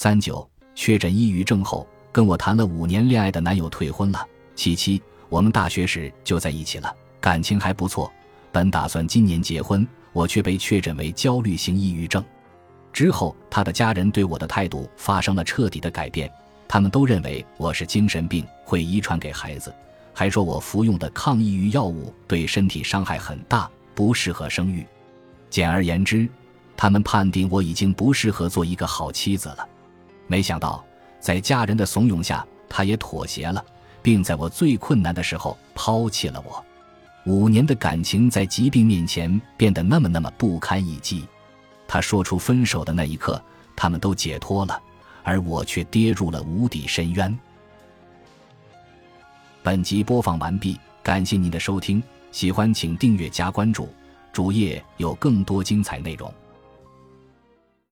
三九确诊抑郁症后，跟我谈了五年恋爱的男友退婚了。七七，我们大学时就在一起了，感情还不错。本打算今年结婚，我却被确诊为焦虑型抑郁症。之后，他的家人对我的态度发生了彻底的改变，他们都认为我是精神病，会遗传给孩子，还说我服用的抗抑郁药物对身体伤害很大，不适合生育。简而言之，他们判定我已经不适合做一个好妻子了。没想到，在家人的怂恿下，他也妥协了，并在我最困难的时候抛弃了我。五年的感情在疾病面前变得那么那么不堪一击。他说出分手的那一刻，他们都解脱了，而我却跌入了无底深渊。本集播放完毕，感谢您的收听，喜欢请订阅加关注，主页有更多精彩内容。